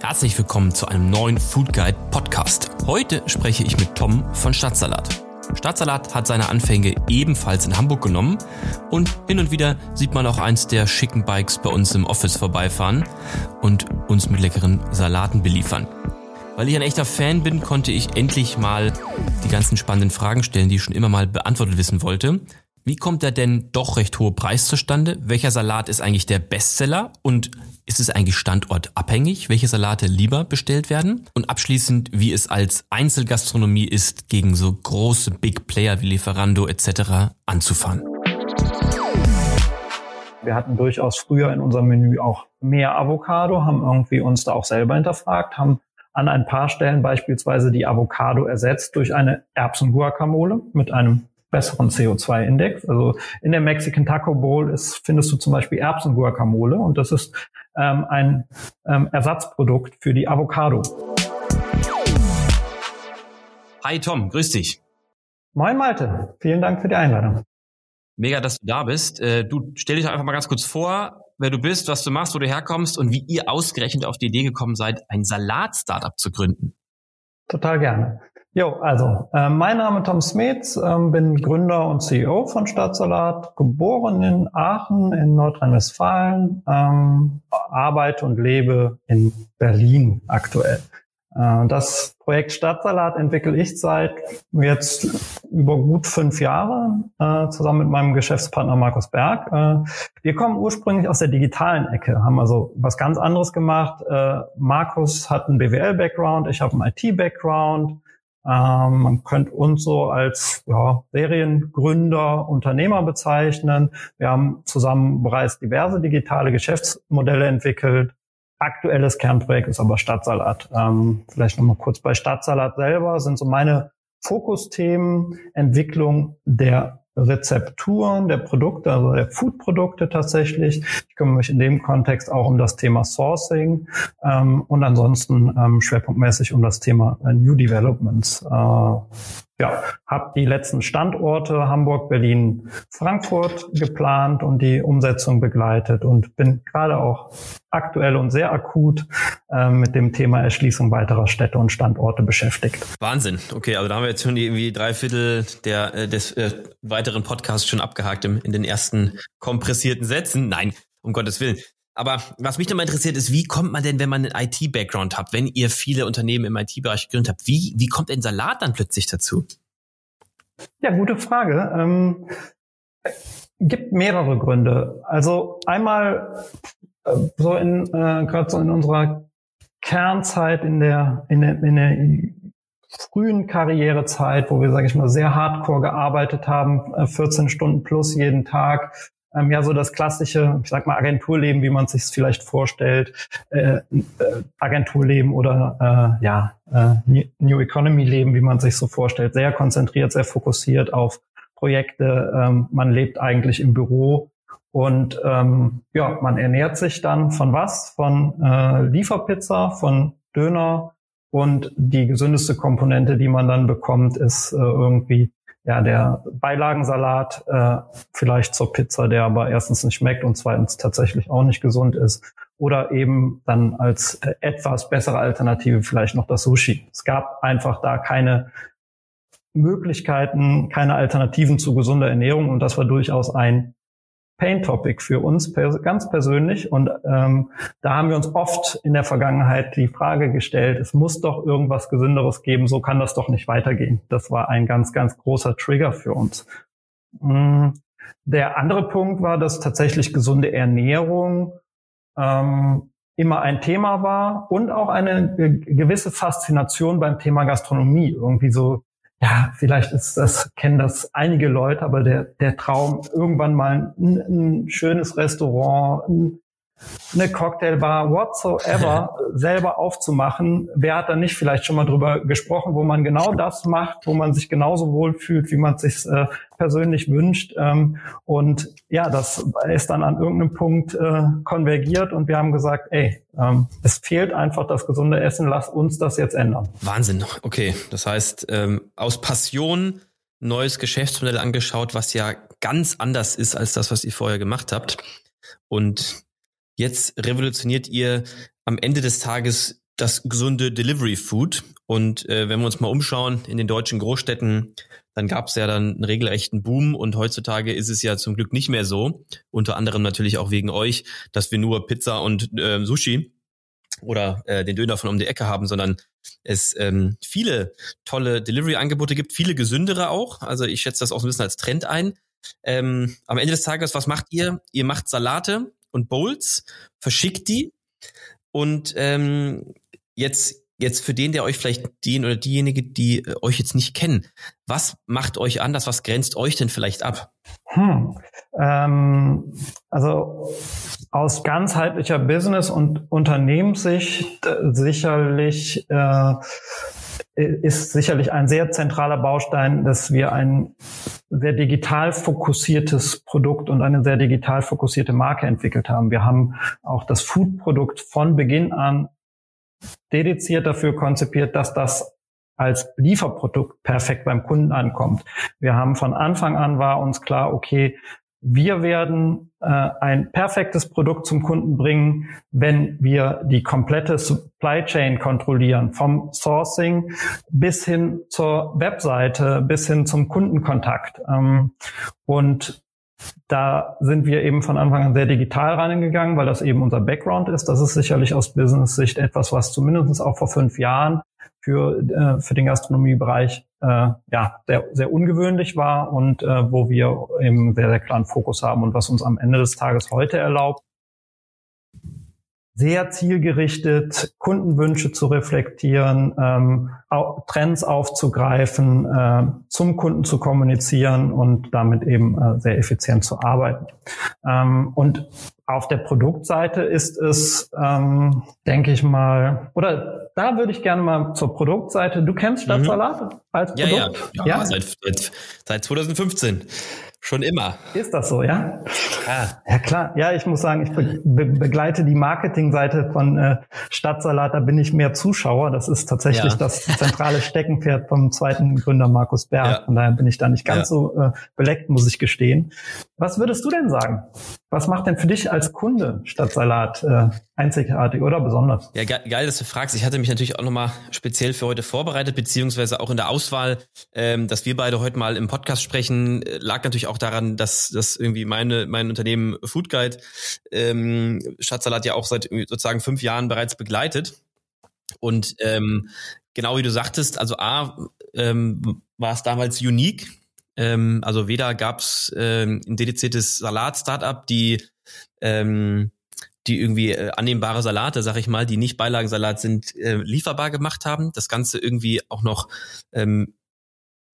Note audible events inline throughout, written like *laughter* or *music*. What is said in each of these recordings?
Herzlich willkommen zu einem neuen Food Guide Podcast. Heute spreche ich mit Tom von Stadtsalat. Stadtsalat hat seine Anfänge ebenfalls in Hamburg genommen und hin und wieder sieht man auch eins der schicken Bikes bei uns im Office vorbeifahren und uns mit leckeren Salaten beliefern. Weil ich ein echter Fan bin, konnte ich endlich mal die ganzen spannenden Fragen stellen, die ich schon immer mal beantwortet wissen wollte. Wie kommt der denn doch recht hohe Preis zustande? Welcher Salat ist eigentlich der Bestseller? Und ist es eigentlich standortabhängig, welche Salate lieber bestellt werden? Und abschließend, wie es als Einzelgastronomie ist, gegen so große Big Player wie Lieferando etc. anzufahren. Wir hatten durchaus früher in unserem Menü auch mehr Avocado, haben irgendwie uns da auch selber hinterfragt, haben an ein paar Stellen beispielsweise die Avocado ersetzt durch eine Erbsen-Guacamole mit einem besseren CO2-Index. Also in der Mexican Taco Bowl ist, findest du zum Beispiel Erbsen-Guacamole und das ist ähm, ein ähm, Ersatzprodukt für die Avocado. Hi Tom, grüß dich. Moin Malte, vielen Dank für die Einladung. Mega, dass du da bist. Äh, du stell dich einfach mal ganz kurz vor, wer du bist, was du machst, wo du herkommst und wie ihr ausgerechnet auf die Idee gekommen seid, ein Salat-Startup zu gründen. Total gerne. Jo, also äh, mein Name ist Tom Smets, ähm, bin Gründer und CEO von Stadtsalat, geboren in Aachen in Nordrhein-Westfalen, ähm, arbeite und lebe in Berlin aktuell. Äh, das Projekt Stadtsalat entwickle ich seit jetzt über gut fünf Jahren äh, zusammen mit meinem Geschäftspartner Markus Berg. Äh, wir kommen ursprünglich aus der digitalen Ecke, haben also was ganz anderes gemacht. Markus hat einen BWL-Background, ich habe einen IT-Background. Ähm, man könnte uns so als ja, Seriengründer, Unternehmer bezeichnen. Wir haben zusammen bereits diverse digitale Geschäftsmodelle entwickelt. Aktuelles Kernprojekt ist aber Stadtsalat. Ähm, vielleicht nochmal kurz bei Stadtsalat selber sind so meine Fokusthemen Entwicklung der Rezepturen der Produkte, also der Food-Produkte tatsächlich. Ich kümmere mich in dem Kontext auch um das Thema Sourcing ähm, und ansonsten ähm, schwerpunktmäßig um das Thema äh, New Developments. Äh, ja, habe die letzten Standorte Hamburg, Berlin, Frankfurt geplant und die Umsetzung begleitet und bin gerade auch aktuell und sehr akut äh, mit dem Thema Erschließung weiterer Städte und Standorte beschäftigt. Wahnsinn. Okay, also da haben wir jetzt schon irgendwie drei Viertel der, äh, des äh, weiteren Podcasts schon abgehakt im, in den ersten kompressierten Sätzen. Nein, um Gottes Willen. Aber was mich nochmal interessiert ist, wie kommt man denn, wenn man einen IT-Background hat, wenn ihr viele Unternehmen im IT-Bereich gegründet habt, wie, wie kommt ein Salat dann plötzlich dazu? Ja, gute Frage. Ähm, gibt mehrere Gründe. Also einmal äh, so in äh, gerade so in unserer Kernzeit in der in der, in der frühen Karrierezeit, wo wir, sage ich mal, sehr hardcore gearbeitet haben, 14 äh, Stunden plus jeden Tag, ähm, ja so das klassische, ich sag mal, Agenturleben, wie man sich es vielleicht vorstellt, äh, äh, Agenturleben oder äh, ja, äh, New Economy Leben, wie man sich so vorstellt, sehr konzentriert, sehr fokussiert auf Projekte. Ähm, man lebt eigentlich im Büro und ähm, ja, man ernährt sich dann von was? Von äh, Lieferpizza, von Döner und die gesündeste Komponente, die man dann bekommt, ist äh, irgendwie ja, der Beilagensalat äh, vielleicht zur Pizza, der aber erstens nicht schmeckt und zweitens tatsächlich auch nicht gesund ist. Oder eben dann als äh, etwas bessere Alternative vielleicht noch das Sushi. Es gab einfach da keine Möglichkeiten, keine Alternativen zu gesunder Ernährung und das war durchaus ein Pain-Topic für uns pers ganz persönlich. Und ähm, da haben wir uns oft in der Vergangenheit die Frage gestellt, es muss doch irgendwas Gesünderes geben, so kann das doch nicht weitergehen. Das war ein ganz, ganz großer Trigger für uns. Mm, der andere Punkt war, dass tatsächlich gesunde Ernährung ähm, immer ein Thema war und auch eine gewisse Faszination beim Thema Gastronomie. Irgendwie so ja, vielleicht ist das, kennen das einige Leute, aber der, der Traum, irgendwann mal ein, ein schönes Restaurant, ein eine Cocktailbar, whatsoever, *laughs* selber aufzumachen. Wer hat da nicht vielleicht schon mal drüber gesprochen, wo man genau das macht, wo man sich genauso wohlfühlt, wie man es sich äh, persönlich wünscht. Ähm, und ja, das ist dann an irgendeinem Punkt äh, konvergiert und wir haben gesagt, ey, ähm, es fehlt einfach das gesunde Essen, lass uns das jetzt ändern. Wahnsinn, okay. Das heißt, ähm, aus Passion neues Geschäftsmodell angeschaut, was ja ganz anders ist als das, was ihr vorher gemacht habt. Und Jetzt revolutioniert ihr am Ende des Tages das gesunde Delivery Food. Und äh, wenn wir uns mal umschauen in den deutschen Großstädten, dann gab es ja dann einen regelrechten Boom und heutzutage ist es ja zum Glück nicht mehr so. Unter anderem natürlich auch wegen euch, dass wir nur Pizza und äh, Sushi oder äh, den Döner von um die Ecke haben, sondern es ähm, viele tolle Delivery-Angebote gibt, viele gesündere auch. Also ich schätze das auch so ein bisschen als Trend ein. Ähm, am Ende des Tages, was macht ihr? Ihr macht Salate und Bowls, verschickt die und ähm, jetzt jetzt für den, der euch vielleicht den oder diejenige, die äh, euch jetzt nicht kennen, was macht euch anders? Was grenzt euch denn vielleicht ab? Hm. Ähm, also aus ganzheitlicher Business- und Unternehmenssicht äh, sicherlich äh, ist sicherlich ein sehr zentraler Baustein, dass wir ein sehr digital fokussiertes Produkt und eine sehr digital fokussierte Marke entwickelt haben. Wir haben auch das Food-Produkt von Beginn an dediziert dafür konzipiert, dass das als Lieferprodukt perfekt beim Kunden ankommt. Wir haben von Anfang an war uns klar, okay, wir werden äh, ein perfektes Produkt zum Kunden bringen, wenn wir die komplette Supply Chain kontrollieren, vom Sourcing bis hin zur Webseite, bis hin zum Kundenkontakt. Ähm, und da sind wir eben von Anfang an sehr digital reingegangen, weil das eben unser Background ist. Das ist sicherlich aus Business-Sicht etwas, was zumindest auch vor fünf Jahren für, äh, für den Gastronomiebereich äh, ja, sehr, sehr ungewöhnlich war und äh, wo wir eben sehr, sehr klaren Fokus haben und was uns am Ende des Tages heute erlaubt, sehr zielgerichtet Kundenwünsche zu reflektieren, ähm, Trends aufzugreifen, äh, zum Kunden zu kommunizieren und damit eben äh, sehr effizient zu arbeiten. Ähm, und auf der Produktseite ist es, ähm, denke ich mal, oder da würde ich gerne mal zur Produktseite. Du kennst Stadtsalat mhm. als Produkt? Ja, ja, ja, ja. Seit, seit, seit 2015. Schon immer. Ist das so, ja? Ja, ja klar. Ja, ich muss sagen, ich be be begleite die Marketingseite von äh, Stadtsalat. Da bin ich mehr Zuschauer. Das ist tatsächlich ja. das zentrale Steckenpferd vom zweiten Gründer Markus Berg. Ja. Von daher bin ich da nicht ganz so äh, beleckt, muss ich gestehen. Was würdest du denn sagen? Was macht denn für dich als Kunde Stadtsalat äh, einzigartig oder besonders? Ja, ge geil, dass du fragst. Ich hatte mich natürlich auch nochmal speziell für heute vorbereitet, beziehungsweise auch in der Auswahl, ähm, dass wir beide heute mal im Podcast sprechen, äh, lag natürlich auch daran, dass, dass irgendwie meine, mein Unternehmen Food Guide ähm, Stadtsalat ja auch seit sozusagen fünf Jahren bereits begleitet. Und ähm, genau wie du sagtest, also A, ähm, war es damals unique, ähm, also weder gab es ähm, ein dediziertes Salat-Startup, die ähm, die irgendwie äh, annehmbare Salate, sag ich mal, die nicht Beilagensalat sind, äh, lieferbar gemacht haben. Das Ganze irgendwie auch noch ähm,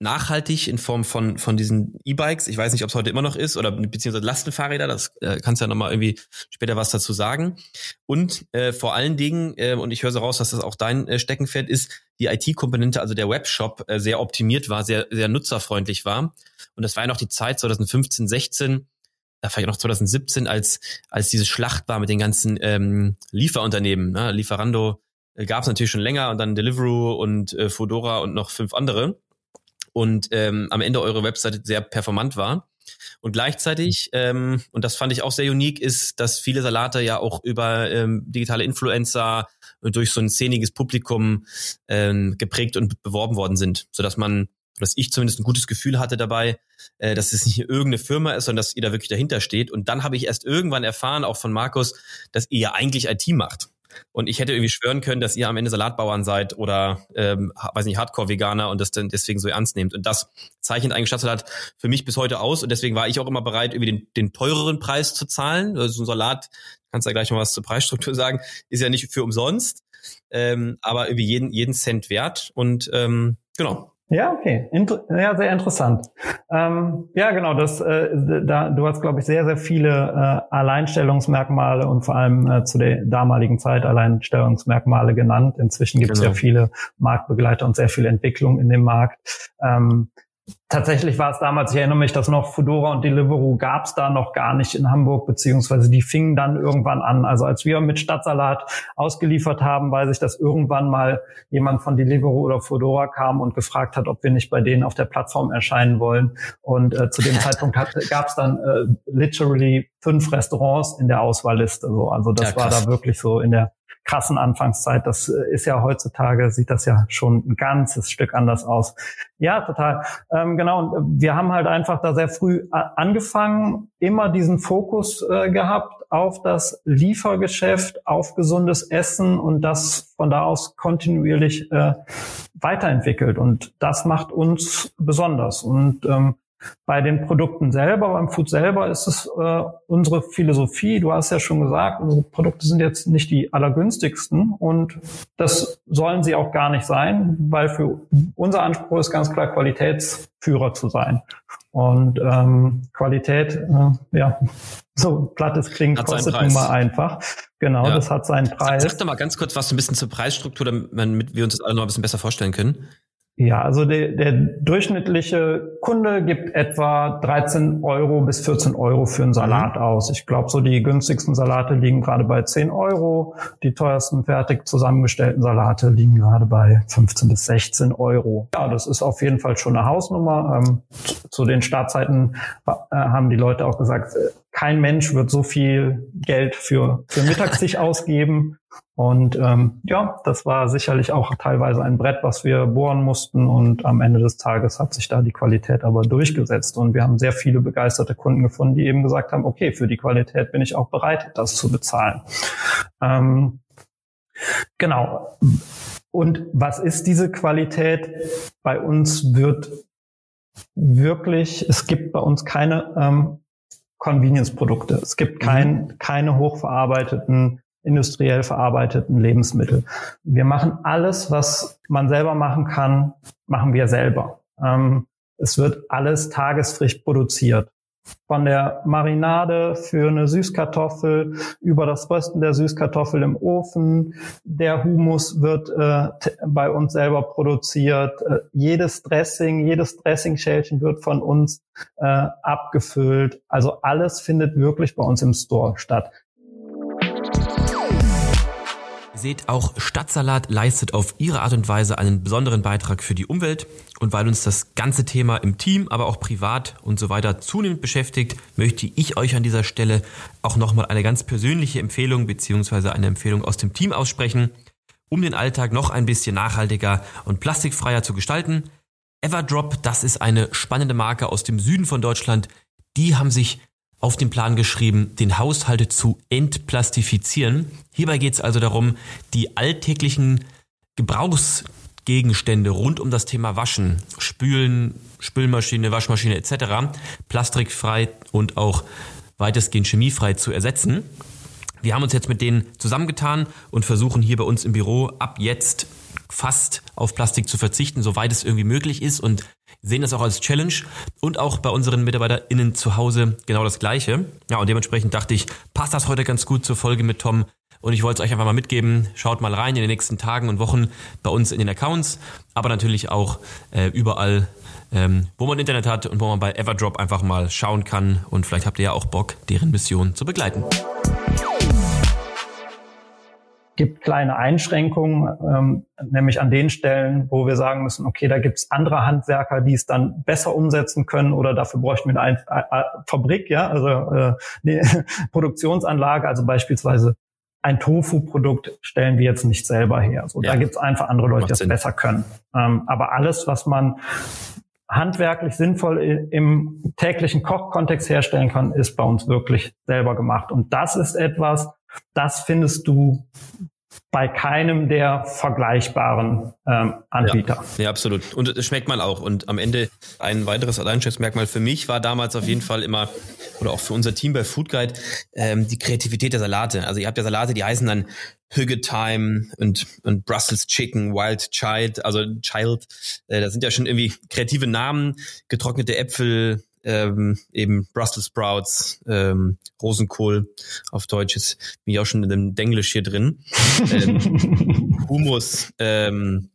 nachhaltig in Form von von diesen E-Bikes. Ich weiß nicht, ob es heute immer noch ist oder beziehungsweise Lastenfahrräder. Das äh, kannst ja noch mal irgendwie später was dazu sagen. Und äh, vor allen Dingen äh, und ich höre so raus, dass das auch dein äh, Steckenpferd ist, die IT-Komponente, also der Webshop, äh, sehr optimiert war, sehr sehr nutzerfreundlich war. Und das war ja noch die Zeit 2015, 16 da vielleicht noch 2017, als, als diese Schlacht war mit den ganzen ähm, Lieferunternehmen. Ne? Lieferando äh, gab es natürlich schon länger und dann Deliveroo und äh, Fodora und noch fünf andere und ähm, am Ende eure Webseite sehr performant war. Und gleichzeitig, ähm, und das fand ich auch sehr unique, ist, dass viele Salate ja auch über ähm, digitale Influencer durch so ein szeniges Publikum ähm, geprägt und beworben worden sind, sodass man, dass ich zumindest ein gutes Gefühl hatte dabei, äh, dass es nicht irgendeine Firma ist, sondern dass ihr da wirklich dahinter steht. Und dann habe ich erst irgendwann erfahren, auch von Markus, dass ihr ja eigentlich IT macht. Und ich hätte irgendwie schwören können, dass ihr am Ende Salatbauern seid oder, ähm, weiß nicht, Hardcore-Veganer und das dann deswegen so ernst nehmt. Und das zeichnet eigentlich Stadtsalat für mich bis heute aus. Und deswegen war ich auch immer bereit, irgendwie den, den teureren Preis zu zahlen. Also so ein Salat, kannst ja gleich noch was zur Preisstruktur *laughs* sagen, ist ja nicht für umsonst, ähm, aber irgendwie jeden, jeden Cent wert. Und ähm, genau, ja, okay. Inter ja, sehr interessant. Ähm, ja, genau. Das, äh, da, du hast, glaube ich, sehr, sehr viele äh, Alleinstellungsmerkmale und vor allem äh, zu der damaligen Zeit Alleinstellungsmerkmale genannt. Inzwischen gibt es genau. ja viele Marktbegleiter und sehr viel Entwicklung in dem Markt. Ähm, Tatsächlich war es damals, ich erinnere mich, dass noch Fedora und Deliveroo gab es da noch gar nicht in Hamburg, beziehungsweise die fingen dann irgendwann an. Also als wir mit Stadtsalat ausgeliefert haben, weiß ich, dass irgendwann mal jemand von Deliveroo oder Fedora kam und gefragt hat, ob wir nicht bei denen auf der Plattform erscheinen wollen. Und äh, zu dem *laughs* Zeitpunkt gab es dann äh, literally fünf Restaurants in der Auswahlliste. So. Also das ja, war da wirklich so in der krassen Anfangszeit. Das äh, ist ja heutzutage, sieht das ja schon ein ganzes Stück anders aus. Ja, total. Ähm, genau. Und wir haben halt einfach da sehr früh angefangen, immer diesen Fokus äh, gehabt auf das Liefergeschäft, auf gesundes Essen und das von da aus kontinuierlich äh, weiterentwickelt. Und das macht uns besonders. Und ähm, bei den Produkten selber, beim Food selber ist es äh, unsere Philosophie. Du hast ja schon gesagt, unsere Produkte sind jetzt nicht die allergünstigsten und das sollen sie auch gar nicht sein, weil für unser Anspruch ist ganz klar Qualitätsführer zu sein. Und ähm, Qualität, äh, ja, *laughs* so platt es klingt, hat kostet nun mal einfach. Genau, ja. das hat seinen Preis. Sag, sag doch mal ganz kurz was ein bisschen zur Preisstruktur, damit wir uns das alle noch ein bisschen besser vorstellen können. Ja, also der, der durchschnittliche Kunde gibt etwa 13 Euro bis 14 Euro für einen Salat mhm. aus. Ich glaube, so die günstigsten Salate liegen gerade bei 10 Euro. Die teuersten fertig zusammengestellten Salate liegen gerade bei 15 bis 16 Euro. Ja, das ist auf jeden Fall schon eine Hausnummer. Ähm, zu den Startzeiten äh, haben die Leute auch gesagt, äh, kein Mensch wird so viel Geld für, für Mittagstisch *laughs* ausgeben. Und ähm, ja, das war sicherlich auch teilweise ein Brett, was wir bohren mussten. Und am Ende des Tages hat sich da die Qualität aber durchgesetzt. Und wir haben sehr viele begeisterte Kunden gefunden, die eben gesagt haben, okay, für die Qualität bin ich auch bereit, das zu bezahlen. Ähm, genau. Und was ist diese Qualität? Bei uns wird wirklich, es gibt bei uns keine ähm, Convenience-Produkte. Es gibt kein, mhm. keine hochverarbeiteten industriell verarbeiteten Lebensmittel. Wir machen alles, was man selber machen kann, machen wir selber. Ähm, es wird alles tagesfrisch produziert. Von der Marinade für eine Süßkartoffel über das Rösten der Süßkartoffel im Ofen. Der Humus wird äh, bei uns selber produziert. Äh, jedes Dressing, jedes Dressingschälchen wird von uns äh, abgefüllt. Also alles findet wirklich bei uns im Store statt seht, auch Stadtsalat leistet auf ihre Art und Weise einen besonderen Beitrag für die Umwelt. Und weil uns das ganze Thema im Team, aber auch privat und so weiter zunehmend beschäftigt, möchte ich euch an dieser Stelle auch nochmal eine ganz persönliche Empfehlung beziehungsweise eine Empfehlung aus dem Team aussprechen, um den Alltag noch ein bisschen nachhaltiger und plastikfreier zu gestalten. Everdrop, das ist eine spannende Marke aus dem Süden von Deutschland. Die haben sich auf den Plan geschrieben, den Haushalt zu entplastifizieren. Hierbei geht es also darum, die alltäglichen Gebrauchsgegenstände rund um das Thema Waschen, Spülen, Spülmaschine, Waschmaschine etc. plastikfrei und auch weitestgehend chemiefrei zu ersetzen. Wir haben uns jetzt mit denen zusammengetan und versuchen hier bei uns im Büro ab jetzt fast auf Plastik zu verzichten, soweit es irgendwie möglich ist und sehen das auch als Challenge und auch bei unseren MitarbeiterInnen zu Hause genau das Gleiche. Ja, und dementsprechend dachte ich, passt das heute ganz gut zur Folge mit Tom. Und ich wollte es euch einfach mal mitgeben. Schaut mal rein in den nächsten Tagen und Wochen bei uns in den Accounts, aber natürlich auch äh, überall, ähm, wo man Internet hat und wo man bei Everdrop einfach mal schauen kann. Und vielleicht habt ihr ja auch Bock, deren Mission zu begleiten gibt kleine Einschränkungen, ähm, nämlich an den Stellen, wo wir sagen müssen, okay, da gibt es andere Handwerker, die es dann besser umsetzen können oder dafür bräuchten wir eine Fabrik, ja, also äh, eine *laughs* Produktionsanlage, also beispielsweise ein Tofu-Produkt stellen wir jetzt nicht selber her. So, ja. Da gibt es einfach andere Leute, die das Sinn. besser können. Ähm, aber alles, was man handwerklich sinnvoll im täglichen Kochkontext herstellen kann, ist bei uns wirklich selber gemacht. Und das ist etwas, das findest du bei keinem der vergleichbaren ähm, Anbieter. Ja, ja, absolut. Und es schmeckt man auch. Und am Ende ein weiteres Alleinstellungsmerkmal für mich war damals auf jeden Fall immer, oder auch für unser Team bei Food Guide, ähm, die Kreativität der Salate. Also ihr habt ja Salate, die heißen dann Hügge Time und, und Brussels Chicken, Wild Child, also Child. Äh, da sind ja schon irgendwie kreative Namen, getrocknete Äpfel, ähm, eben Brussels Sprouts, ähm, Rosenkohl auf Deutsch ist bin ich auch schon in dem Denglisch hier drin. *laughs* ähm, Humus, ähm,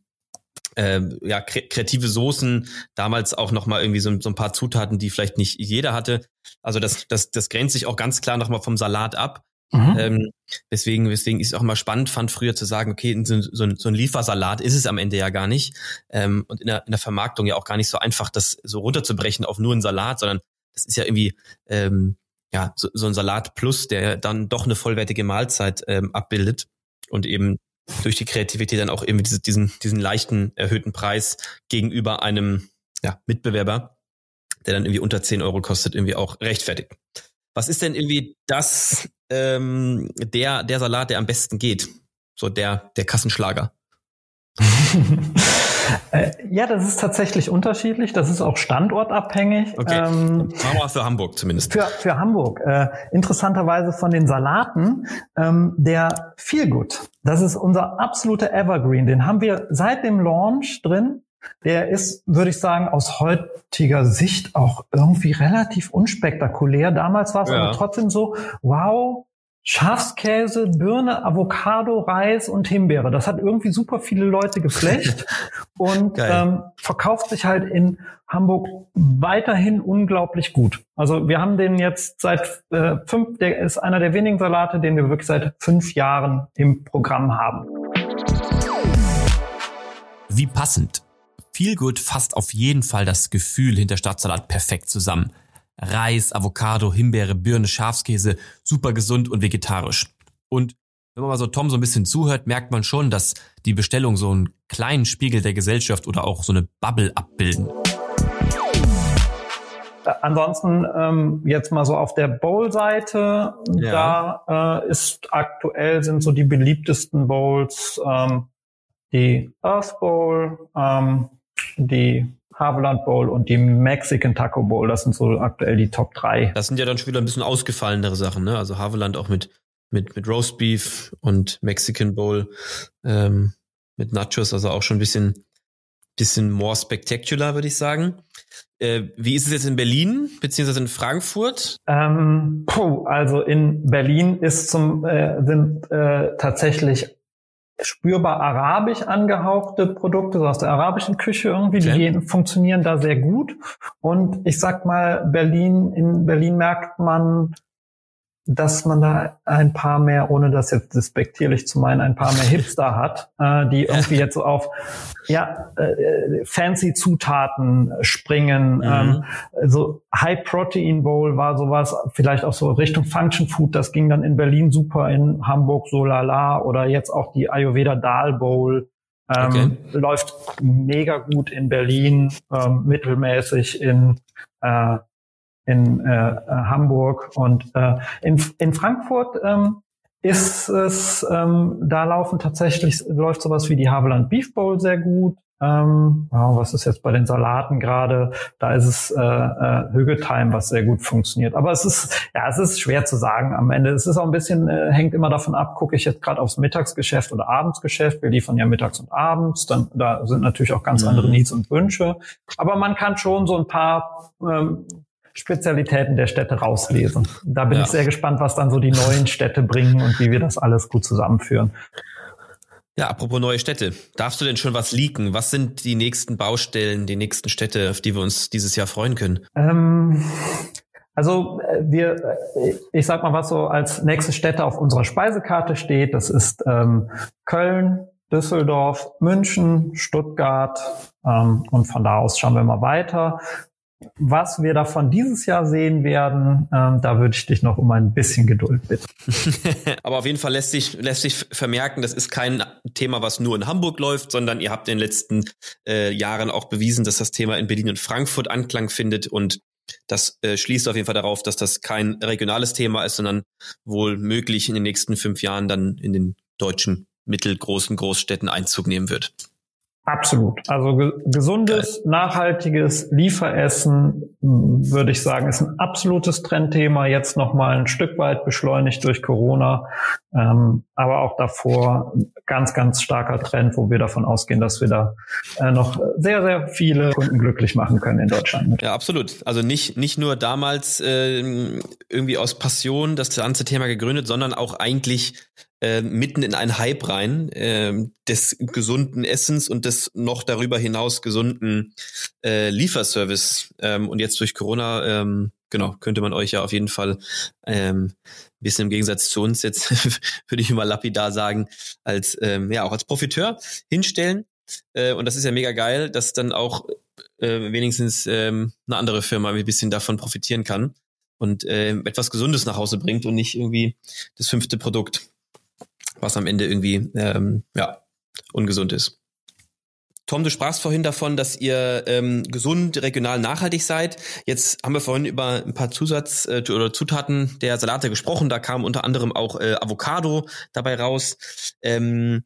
äh, ja, kre kreative Soßen, damals auch nochmal irgendwie so, so ein paar Zutaten, die vielleicht nicht jeder hatte. Also das, das, das grenzt sich auch ganz klar nochmal vom Salat ab. Mhm. Ähm, deswegen, deswegen ist es auch mal spannend fand, früher zu sagen, okay, so, so, ein, so ein Liefersalat ist es am Ende ja gar nicht. Ähm, und in der, in der Vermarktung ja auch gar nicht so einfach, das so runterzubrechen auf nur einen Salat, sondern das ist ja irgendwie ähm, ja so, so ein Salat plus, der dann doch eine vollwertige Mahlzeit ähm, abbildet. und eben durch die Kreativität dann auch irgendwie diese, diesen, diesen leichten erhöhten Preis gegenüber einem ja, Mitbewerber, der dann irgendwie unter 10 Euro kostet, irgendwie auch rechtfertigt. Was ist denn irgendwie das, ähm, der, der Salat, der am besten geht? So der, der Kassenschlager. *laughs* Ja, das ist tatsächlich unterschiedlich. Das ist auch standortabhängig. Okay. Ähm, Machen wir für Hamburg zumindest. Für, für Hamburg. Äh, interessanterweise von den Salaten ähm, der Feelgood. Das ist unser absoluter Evergreen. Den haben wir seit dem Launch drin. Der ist, würde ich sagen, aus heutiger Sicht auch irgendwie relativ unspektakulär. Damals war es ja. aber trotzdem so, wow, Schafskäse, Birne, Avocado, Reis und Himbeere. Das hat irgendwie super viele Leute geflecht *laughs* und ähm, verkauft sich halt in Hamburg weiterhin unglaublich gut. Also wir haben den jetzt seit äh, fünf, der ist einer der wenigen Salate, den wir wirklich seit fünf Jahren im Programm haben. Wie passend. Feelgood fasst auf jeden Fall das Gefühl hinter Stadtsalat perfekt zusammen. Reis, Avocado, Himbeere, Birne, Schafskäse, super gesund und vegetarisch. Und wenn man mal so Tom so ein bisschen zuhört, merkt man schon, dass die Bestellungen so einen kleinen Spiegel der Gesellschaft oder auch so eine Bubble abbilden. Ansonsten ähm, jetzt mal so auf der Bowl-Seite, ja. da äh, ist aktuell sind so die beliebtesten Bowls ähm, die Earth Bowl, ähm, die Haveland Bowl und die Mexican Taco Bowl. Das sind so aktuell die Top 3. Das sind ja dann schon wieder ein bisschen ausgefallenere Sachen, ne? Also Haveland auch mit, mit, mit Roast Beef und Mexican Bowl ähm, mit Nachos, also auch schon ein bisschen, bisschen more spectacular, würde ich sagen. Äh, wie ist es jetzt in Berlin beziehungsweise in Frankfurt? Ähm, puh, also in Berlin ist zum äh, sind äh, tatsächlich spürbar arabisch angehauchte Produkte, so aus der arabischen Küche irgendwie, die funktionieren da sehr gut. Und ich sag mal, Berlin, in Berlin merkt man, dass man da ein paar mehr, ohne das jetzt despektierlich zu meinen, ein paar mehr Hipster *laughs* hat, äh, die irgendwie *laughs* jetzt so auf ja äh, fancy Zutaten springen. Mhm. Ähm, so High Protein Bowl war sowas, vielleicht auch so Richtung Function Food. Das ging dann in Berlin super, in Hamburg so lala oder jetzt auch die Ayurveda Dal Bowl. Ähm, okay. Läuft mega gut in Berlin, ähm, mittelmäßig in äh, in äh, äh, Hamburg und äh, in, in Frankfurt ähm, ist es, ähm, da laufen tatsächlich, läuft sowas wie die Haveland Beef Bowl sehr gut. Ähm, oh, was ist jetzt bei den Salaten gerade? Da ist es äh, äh, Hügeltime, was sehr gut funktioniert. Aber es ist, ja, es ist schwer zu sagen am Ende. Es ist auch ein bisschen, äh, hängt immer davon ab, gucke ich jetzt gerade aufs Mittagsgeschäft oder Abendsgeschäft. Wir liefern ja mittags und abends. Dann, da sind natürlich auch ganz mhm. andere Needs und Wünsche. Aber man kann schon so ein paar ähm, Spezialitäten der Städte rauslesen. Da bin ja. ich sehr gespannt, was dann so die neuen Städte bringen und wie wir das alles gut zusammenführen. Ja, apropos neue Städte. Darfst du denn schon was leaken? Was sind die nächsten Baustellen, die nächsten Städte, auf die wir uns dieses Jahr freuen können? Ähm, also äh, wir, äh, ich sag mal, was so als nächste Städte auf unserer Speisekarte steht, das ist ähm, Köln, Düsseldorf, München, Stuttgart ähm, und von da aus schauen wir mal weiter. Was wir davon dieses Jahr sehen werden, ähm, da würde ich dich noch um ein bisschen Geduld bitten. *laughs* Aber auf jeden Fall lässt sich, lässt sich vermerken, das ist kein Thema, was nur in Hamburg läuft, sondern ihr habt in den letzten äh, Jahren auch bewiesen, dass das Thema in Berlin und Frankfurt Anklang findet und das äh, schließt auf jeden Fall darauf, dass das kein regionales Thema ist, sondern wohl möglich in den nächsten fünf Jahren dann in den deutschen mittelgroßen Großstädten Einzug nehmen wird. Absolut. Also ge gesundes, nachhaltiges Lieferessen, würde ich sagen, ist ein absolutes Trendthema. Jetzt nochmal ein Stück weit beschleunigt durch Corona, ähm, aber auch davor ganz, ganz starker Trend, wo wir davon ausgehen, dass wir da äh, noch sehr, sehr viele Kunden glücklich machen können in Deutschland. Ja, absolut. Also nicht nicht nur damals äh, irgendwie aus Passion das ganze Thema gegründet, sondern auch eigentlich äh, mitten in einen Hype rein äh, des gesunden Essens und des noch darüber hinaus gesunden äh, Lieferservice. Ähm, und jetzt durch Corona, ähm, genau, könnte man euch ja auf jeden Fall ähm, bisschen im Gegensatz zu uns jetzt, *laughs* würde ich mal lapidar sagen, als ähm, ja auch als Profiteur hinstellen. Äh, und das ist ja mega geil, dass dann auch äh, wenigstens ähm, eine andere Firma ein bisschen davon profitieren kann und äh, etwas Gesundes nach Hause bringt und nicht irgendwie das fünfte Produkt. Was am Ende irgendwie ähm, ja, ungesund ist. Tom, du sprachst vorhin davon, dass ihr ähm, gesund, regional, nachhaltig seid. Jetzt haben wir vorhin über ein paar Zusatz- äh, oder Zutaten der Salate gesprochen. Da kam unter anderem auch äh, Avocado dabei raus. Ähm,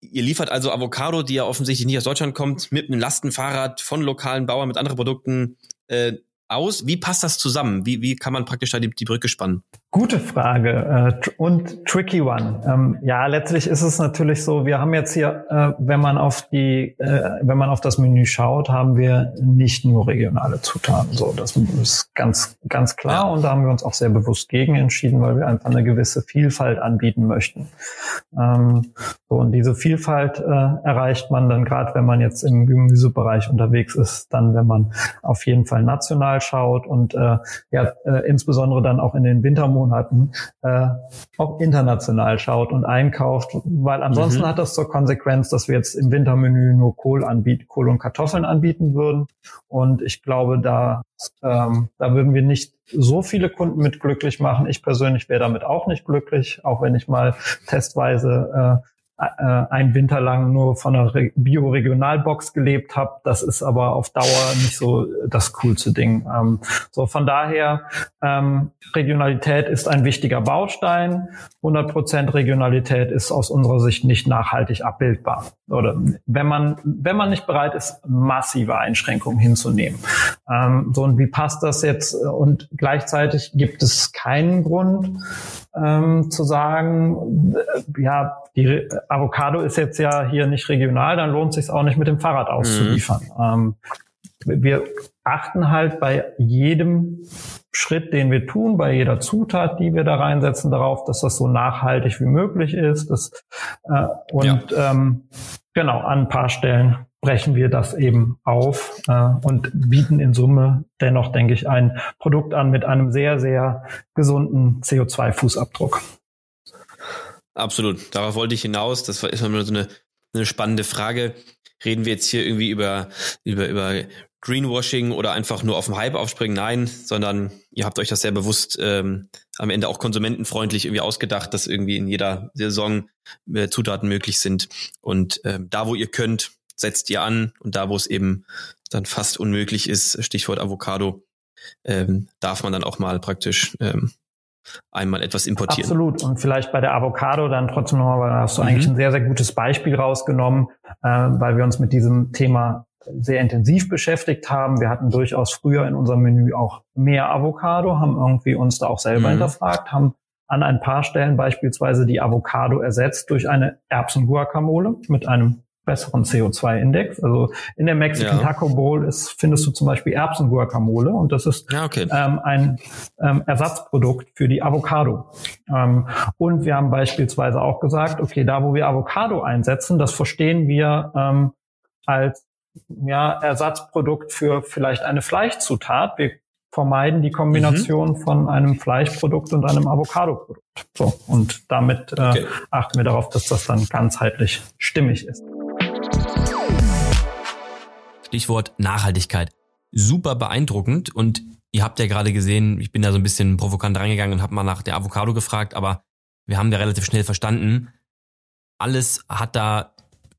ihr liefert also Avocado, die ja offensichtlich nicht aus Deutschland kommt, mit einem Lastenfahrrad von lokalen Bauern mit anderen Produkten äh, aus. Wie passt das zusammen? Wie, wie kann man praktisch da die, die Brücke spannen? Gute Frage äh, und tricky one. Ähm, ja, letztlich ist es natürlich so, wir haben jetzt hier, äh, wenn man auf die, äh, wenn man auf das Menü schaut, haben wir nicht nur regionale Zutaten. So, das ist ganz, ganz klar ja. und da haben wir uns auch sehr bewusst gegen entschieden, weil wir einfach eine gewisse Vielfalt anbieten möchten. Ähm, so, und diese Vielfalt äh, erreicht man dann gerade, wenn man jetzt im Gemüsebereich unterwegs ist, dann, wenn man auf jeden Fall national schaut und äh, ja, äh, insbesondere dann auch in den Wintermonaten Monaten äh, auch international schaut und einkauft, weil ansonsten mhm. hat das zur Konsequenz, dass wir jetzt im Wintermenü nur Kohl anbieten, Kohl und Kartoffeln anbieten würden. Und ich glaube, da, ähm, da würden wir nicht so viele Kunden mit glücklich machen. Ich persönlich wäre damit auch nicht glücklich, auch wenn ich mal testweise äh, äh, einen Winter lang nur von einer Bio-Regionalbox gelebt habe. Das ist aber auf Dauer nicht so das coolste Ding. Ähm, so von daher, ähm, Regionalität ist ein wichtiger Baustein. 100 Prozent Regionalität ist aus unserer Sicht nicht nachhaltig abbildbar. Oder wenn man, wenn man nicht bereit ist, massive Einschränkungen hinzunehmen. Ähm, so und wie passt das jetzt? Und gleichzeitig gibt es keinen Grund, ähm, zu sagen, äh, ja, die Avocado ist jetzt ja hier nicht regional, dann lohnt es sich auch nicht mit dem Fahrrad auszuliefern. Mhm. Ähm, wir achten halt bei jedem Schritt, den wir tun, bei jeder Zutat, die wir da reinsetzen, darauf, dass das so nachhaltig wie möglich ist. Dass, äh, und ja. ähm, genau, an ein paar Stellen brechen wir das eben auf äh, und bieten in Summe dennoch, denke ich, ein Produkt an mit einem sehr, sehr gesunden CO2-Fußabdruck. Absolut. Darauf wollte ich hinaus. Das war immer so eine, eine spannende Frage. Reden wir jetzt hier irgendwie über, über, über Greenwashing oder einfach nur auf dem Hype aufspringen? Nein, sondern ihr habt euch das sehr bewusst ähm, am Ende auch konsumentenfreundlich irgendwie ausgedacht, dass irgendwie in jeder Saison äh, Zutaten möglich sind. Und ähm, da, wo ihr könnt, setzt ihr an. Und da, wo es eben dann fast unmöglich ist, Stichwort Avocado, ähm, darf man dann auch mal praktisch ähm, einmal etwas importieren. Absolut. Und vielleicht bei der Avocado dann trotzdem nochmal, weil da hast du mhm. eigentlich ein sehr, sehr gutes Beispiel rausgenommen, äh, weil wir uns mit diesem Thema sehr intensiv beschäftigt haben. Wir hatten durchaus früher in unserem Menü auch mehr Avocado, haben irgendwie uns da auch selber mhm. hinterfragt, haben an ein paar Stellen beispielsweise die Avocado ersetzt durch eine Erbsen-Guacamole mit einem besseren CO2-Index. Also in der Mexican ja. Taco Bowl ist, findest du zum Beispiel Erbsen-Guacamole und das ist ja, okay. ähm, ein ähm, Ersatzprodukt für die Avocado. Ähm, und wir haben beispielsweise auch gesagt, okay, da wo wir Avocado einsetzen, das verstehen wir ähm, als ja, Ersatzprodukt für vielleicht eine Fleischzutat. Wir vermeiden die Kombination mhm. von einem Fleischprodukt und einem Avocado-Produkt. So, und damit äh, okay. achten wir darauf, dass das dann ganzheitlich stimmig ist. Stichwort Nachhaltigkeit. Super beeindruckend und ihr habt ja gerade gesehen, ich bin da so ein bisschen provokant reingegangen und habe mal nach der Avocado gefragt, aber wir haben ja relativ schnell verstanden, alles hat da,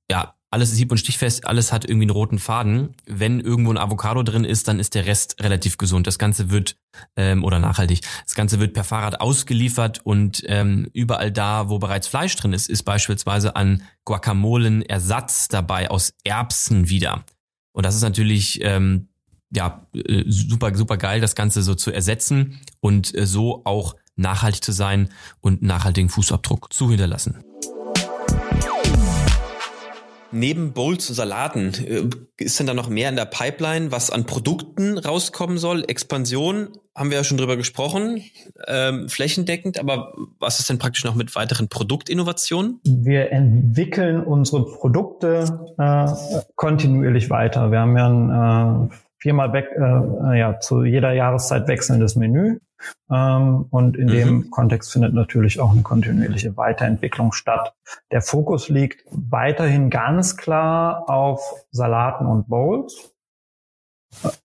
ja, alles ist hieb- und stichfest, alles hat irgendwie einen roten Faden. Wenn irgendwo ein Avocado drin ist, dann ist der Rest relativ gesund. Das Ganze wird, ähm, oder nachhaltig, das Ganze wird per Fahrrad ausgeliefert und ähm, überall da, wo bereits Fleisch drin ist, ist beispielsweise an Guacamolen Ersatz dabei aus Erbsen wieder. Und das ist natürlich ähm, ja äh, super super geil, das Ganze so zu ersetzen und äh, so auch nachhaltig zu sein und nachhaltigen Fußabdruck zu hinterlassen. Neben Bowls und Salaten, äh, ist denn da noch mehr in der Pipeline, was an Produkten rauskommen soll? Expansion haben wir ja schon drüber gesprochen, ähm, flächendeckend, aber was ist denn praktisch noch mit weiteren Produktinnovationen? Wir entwickeln unsere Produkte äh, kontinuierlich weiter. Wir haben ja ein äh, viermal weg, äh, ja, zu jeder Jahreszeit wechselndes Menü. Ähm, und in mhm. dem Kontext findet natürlich auch eine kontinuierliche Weiterentwicklung statt. Der Fokus liegt weiterhin ganz klar auf Salaten und Bowls.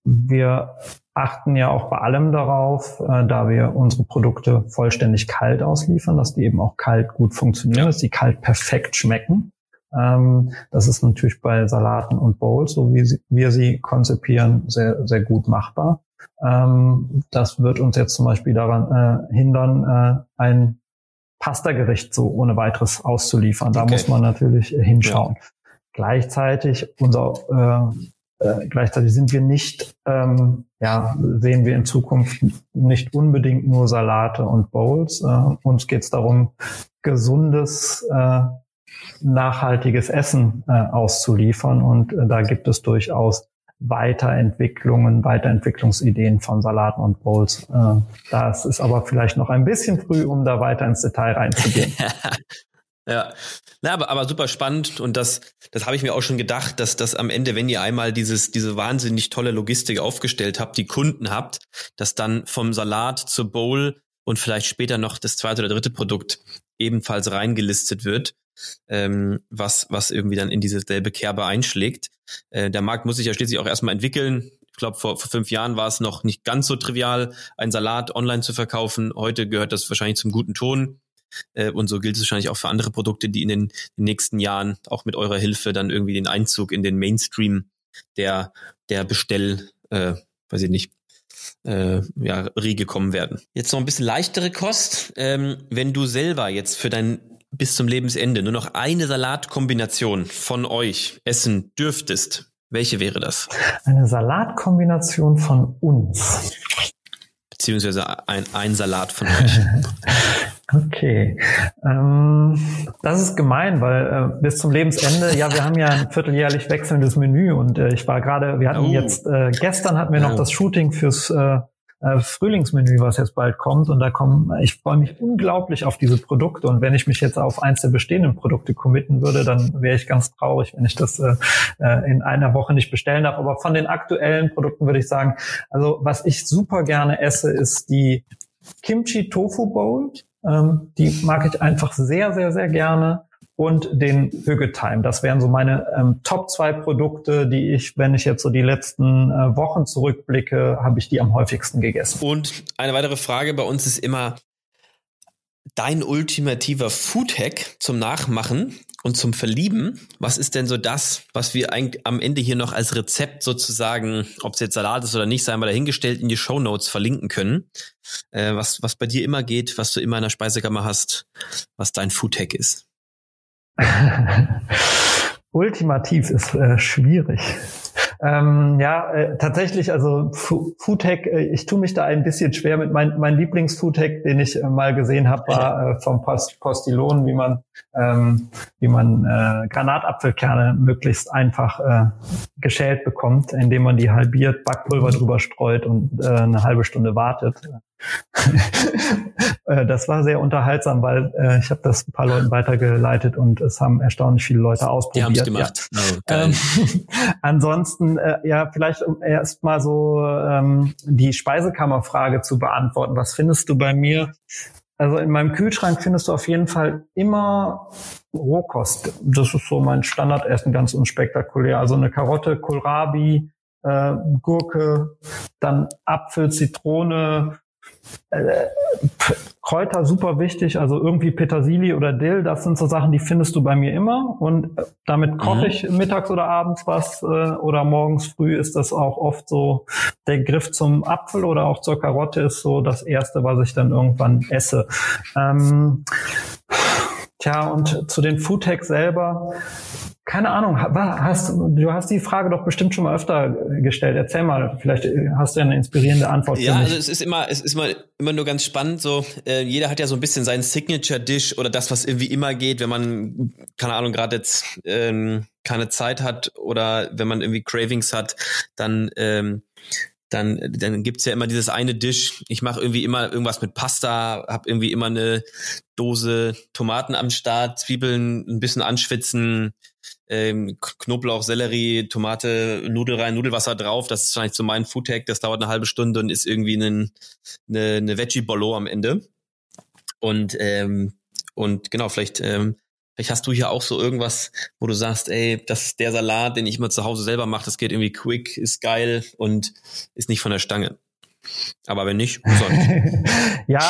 Wir achten ja auch bei allem darauf, äh, da wir unsere Produkte vollständig kalt ausliefern, dass die eben auch kalt gut funktionieren, ja. dass die kalt perfekt schmecken. Ähm, das ist natürlich bei Salaten und Bowls, so wie sie, wir sie konzipieren, sehr, sehr gut machbar. Ähm, das wird uns jetzt zum Beispiel daran äh, hindern, äh, ein Pasta-Gericht so ohne weiteres auszuliefern. Da okay. muss man natürlich hinschauen. Ja. Gleichzeitig unser äh, äh, gleichzeitig sind wir nicht, ähm, ja, sehen wir in Zukunft nicht unbedingt nur Salate und Bowls. Äh, uns geht es darum, gesundes, äh, nachhaltiges Essen äh, auszuliefern. Und äh, da gibt es durchaus Weiterentwicklungen, Weiterentwicklungsideen von Salaten und Bowls. Äh, das ist aber vielleicht noch ein bisschen früh, um da weiter ins Detail reinzugehen. *laughs* ja, na, aber, aber super spannend und das, das habe ich mir auch schon gedacht, dass das am Ende, wenn ihr einmal dieses, diese wahnsinnig tolle Logistik aufgestellt habt, die Kunden habt, dass dann vom Salat zur Bowl und vielleicht später noch das zweite oder dritte Produkt ebenfalls reingelistet wird ähm, was, was irgendwie dann in diese selbe Kerbe einschlägt. Äh, der Markt muss sich ja schließlich auch erstmal entwickeln. Ich glaube, vor, vor fünf Jahren war es noch nicht ganz so trivial, einen Salat online zu verkaufen. Heute gehört das wahrscheinlich zum guten Ton. Äh, und so gilt es wahrscheinlich auch für andere Produkte, die in den, den nächsten Jahren auch mit eurer Hilfe dann irgendwie den Einzug in den Mainstream der, der Bestell, äh, weiß ich nicht, äh, ja, Riege kommen werden. Jetzt noch ein bisschen leichtere Kost. Ähm, wenn du selber jetzt für dein bis zum Lebensende nur noch eine Salatkombination von euch essen dürftest, welche wäre das? Eine Salatkombination von uns. Beziehungsweise ein, ein Salat von euch. *laughs* okay. Ähm, das ist gemein, weil äh, bis zum Lebensende, ja, wir haben ja ein vierteljährlich wechselndes Menü und äh, ich war gerade, wir hatten oh. jetzt, äh, gestern hatten wir noch oh. das Shooting fürs äh, äh, Frühlingsmenü, was jetzt bald kommt. Und da kommen, ich freue mich unglaublich auf diese Produkte. Und wenn ich mich jetzt auf eins der bestehenden Produkte committen würde, dann wäre ich ganz traurig, wenn ich das äh, äh, in einer Woche nicht bestellen darf. Aber von den aktuellen Produkten würde ich sagen, also was ich super gerne esse, ist die Kimchi Tofu Bowl. Ähm, die mag ich einfach sehr, sehr, sehr gerne und den Hüggetime. Das wären so meine ähm, Top zwei Produkte, die ich, wenn ich jetzt so die letzten äh, Wochen zurückblicke, habe ich die am häufigsten gegessen. Und eine weitere Frage bei uns ist immer dein ultimativer Food-Hack zum Nachmachen und zum Verlieben. Was ist denn so das, was wir eigentlich am Ende hier noch als Rezept sozusagen, ob es jetzt Salat ist oder nicht, sei mal dahingestellt, in die Show Notes verlinken können? Äh, was, was bei dir immer geht, was du immer in der Speisekammer hast, was dein Food-Hack ist. *laughs* Ultimativ ist äh, schwierig. Ähm, ja, äh, tatsächlich, also Foodtech, äh, ich tue mich da ein bisschen schwer mit mein, mein Lieblingsfoodtech, den ich äh, mal gesehen habe, war äh, vom Post Postillon, wie man ähm, wie man äh, Granatapfelkerne möglichst einfach äh, geschält bekommt, indem man die halbiert, Backpulver drüber streut und äh, eine halbe Stunde wartet. *laughs* Äh, das war sehr unterhaltsam, weil äh, ich habe das ein paar Leuten weitergeleitet und es haben erstaunlich viele Leute ausprobiert. Die haben gemacht. Ja. Oh, ähm, *laughs* ansonsten, äh, ja, vielleicht um erst mal so ähm, die Speisekammerfrage zu beantworten. Was findest du bei mir? Also in meinem Kühlschrank findest du auf jeden Fall immer Rohkost. Das ist so mein Standardessen, ganz unspektakulär. Also eine Karotte, Kohlrabi, äh, Gurke, dann Apfel, Zitrone, äh, Kräuter super wichtig, also irgendwie Petersilie oder Dill, das sind so Sachen, die findest du bei mir immer und äh, damit koche mhm. ich mittags oder abends was äh, oder morgens früh ist das auch oft so der Griff zum Apfel oder auch zur Karotte ist so das erste, was ich dann irgendwann esse. Ähm, tja, und zu den Foodtech selber, keine Ahnung, hast, du hast die Frage doch bestimmt schon mal öfter gestellt. Erzähl mal, vielleicht hast du ja eine inspirierende Antwort. Ja, also es ist immer, es ist mal immer nur ganz spannend. So, äh, jeder hat ja so ein bisschen seinen Signature Dish oder das, was irgendwie immer geht, wenn man keine Ahnung gerade jetzt ähm, keine Zeit hat oder wenn man irgendwie Cravings hat, dann ähm, dann, dann gibt's ja immer dieses eine Dish. Ich mache irgendwie immer irgendwas mit Pasta, habe irgendwie immer eine Dose Tomaten am Start, Zwiebeln ein bisschen anschwitzen, ähm, Knoblauch, Sellerie, Tomate, Nudel rein, Nudelwasser drauf. Das ist wahrscheinlich so mein Foodtag. Das dauert eine halbe Stunde und ist irgendwie ein, eine, eine Veggie-Bollo am Ende. Und, ähm, und genau, vielleicht, ähm, vielleicht hast du hier auch so irgendwas, wo du sagst, ey, das ist der Salat, den ich immer zu Hause selber mache. Das geht irgendwie quick, ist geil und ist nicht von der Stange. Aber wenn nicht, *laughs* nicht. ja,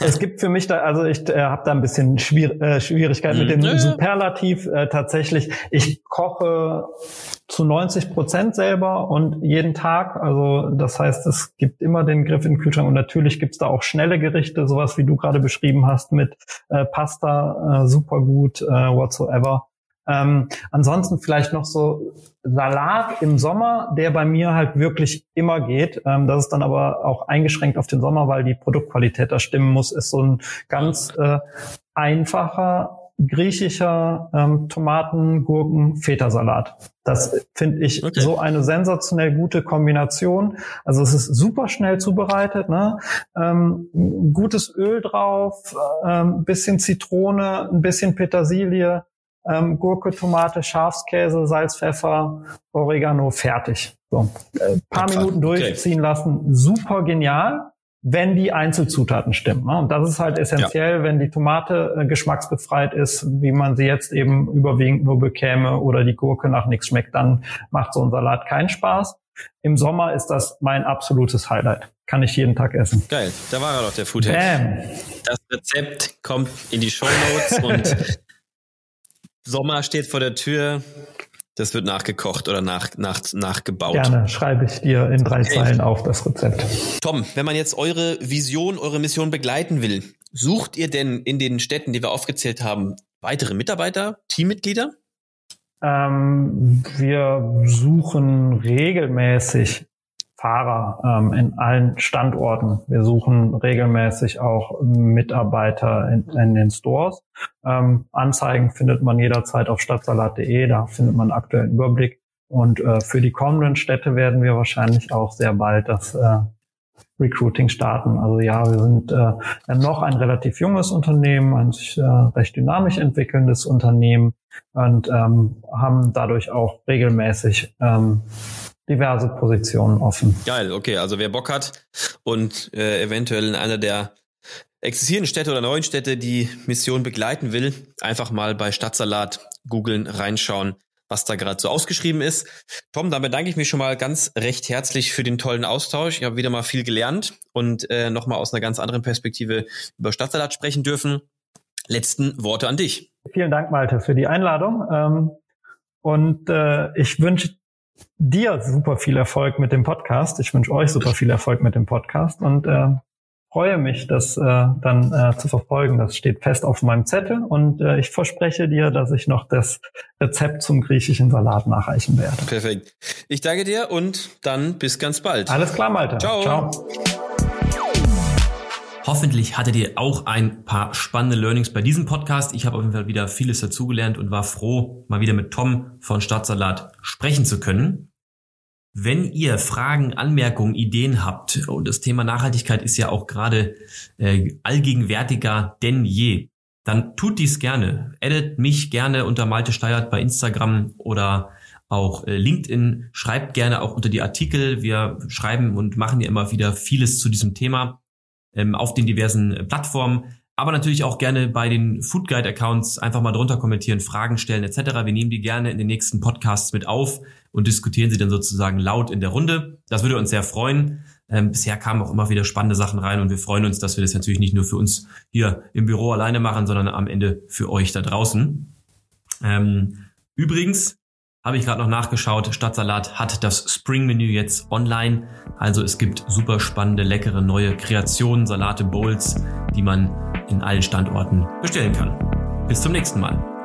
es gibt für mich da, also ich äh, habe da ein bisschen Schwier äh, Schwierigkeit mhm. mit dem ja, Superlativ. Äh, tatsächlich, ich koche zu 90 Prozent selber und jeden Tag. Also das heißt, es gibt immer den Griff in den Kühlschrank und natürlich gibt's da auch schnelle Gerichte, sowas wie du gerade beschrieben hast mit äh, Pasta, äh, super gut, äh, whatsoever. Ähm, ansonsten vielleicht noch so Salat im Sommer, der bei mir halt wirklich immer geht. Ähm, das ist dann aber auch eingeschränkt auf den Sommer, weil die Produktqualität da stimmen muss, ist so ein ganz äh, einfacher griechischer ähm, Tomaten, Gurken, Feta-Salat. Das finde ich okay. so eine sensationell gute Kombination. Also es ist super schnell zubereitet, ne? Ähm, gutes Öl drauf, ähm, bisschen Zitrone, ein bisschen Petersilie, ähm, Gurke, Tomate, Schafskäse, Salz, Pfeffer, Oregano, fertig. So, äh, paar ja, Minuten durchziehen okay. lassen, super genial, wenn die Einzelzutaten stimmen. Ne? Und das ist halt essentiell, ja. wenn die Tomate äh, geschmacksbefreit ist, wie man sie jetzt eben überwiegend nur bekäme oder die Gurke nach nichts schmeckt, dann macht so ein Salat keinen Spaß. Im Sommer ist das mein absolutes Highlight. Kann ich jeden Tag essen. Geil, da war er doch, der Foodhead. Bam. Das Rezept kommt in die Show Notes und *laughs* Sommer steht vor der Tür. Das wird nachgekocht oder nach, nach, nachgebaut. Gerne schreibe ich dir in drei okay. Zeilen auf das Rezept. Tom, wenn man jetzt eure Vision, eure Mission begleiten will, sucht ihr denn in den Städten, die wir aufgezählt haben, weitere Mitarbeiter, Teammitglieder? Ähm, wir suchen regelmäßig Fahrer ähm, in allen Standorten. Wir suchen regelmäßig auch Mitarbeiter in, in den Stores. Ähm, Anzeigen findet man jederzeit auf stadtsalat.de, da findet man aktuellen Überblick. Und äh, für die kommenden Städte werden wir wahrscheinlich auch sehr bald das äh, Recruiting starten. Also ja, wir sind äh, noch ein relativ junges Unternehmen, ein sich äh, recht dynamisch entwickelndes Unternehmen und ähm, haben dadurch auch regelmäßig ähm, diverse Positionen offen. Geil, okay. Also wer Bock hat und äh, eventuell in einer der existierenden Städte oder neuen Städte die Mission begleiten will, einfach mal bei Stadtsalat googeln, reinschauen, was da gerade so ausgeschrieben ist. Tom, dann bedanke ich mich schon mal ganz recht herzlich für den tollen Austausch. Ich habe wieder mal viel gelernt und äh, nochmal aus einer ganz anderen Perspektive über Stadtsalat sprechen dürfen. Letzten Worte an dich. Vielen Dank, Malte, für die Einladung. Ähm, und äh, ich wünsche dir super viel Erfolg mit dem Podcast. Ich wünsche euch super viel Erfolg mit dem Podcast und äh, freue mich, das äh, dann äh, zu verfolgen. Das steht fest auf meinem Zettel und äh, ich verspreche dir, dass ich noch das Rezept zum griechischen Salat nachreichen werde. Perfekt. Ich danke dir und dann bis ganz bald. Alles klar, Malte. Ciao. Ciao. Hoffentlich hattet ihr auch ein paar spannende Learnings bei diesem Podcast. Ich habe auf jeden Fall wieder vieles dazugelernt und war froh, mal wieder mit Tom von Stadtsalat sprechen zu können. Wenn ihr Fragen, Anmerkungen, Ideen habt, und das Thema Nachhaltigkeit ist ja auch gerade äh, allgegenwärtiger denn je, dann tut dies gerne. Edit mich gerne unter Malte Steyert bei Instagram oder auch äh, LinkedIn. Schreibt gerne auch unter die Artikel. Wir schreiben und machen ja immer wieder vieles zu diesem Thema ähm, auf den diversen äh, Plattformen. Aber natürlich auch gerne bei den Food Guide Accounts einfach mal drunter kommentieren, Fragen stellen etc. Wir nehmen die gerne in den nächsten Podcasts mit auf und diskutieren sie dann sozusagen laut in der Runde. Das würde uns sehr freuen. Ähm, bisher kamen auch immer wieder spannende Sachen rein und wir freuen uns, dass wir das natürlich nicht nur für uns hier im Büro alleine machen, sondern am Ende für euch da draußen. Ähm, übrigens, habe ich gerade noch nachgeschaut. Stadtsalat hat das Spring-Menü jetzt online. Also es gibt super spannende, leckere neue Kreationen, Salate, Bowls, die man in allen Standorten bestellen kann. Bis zum nächsten Mal.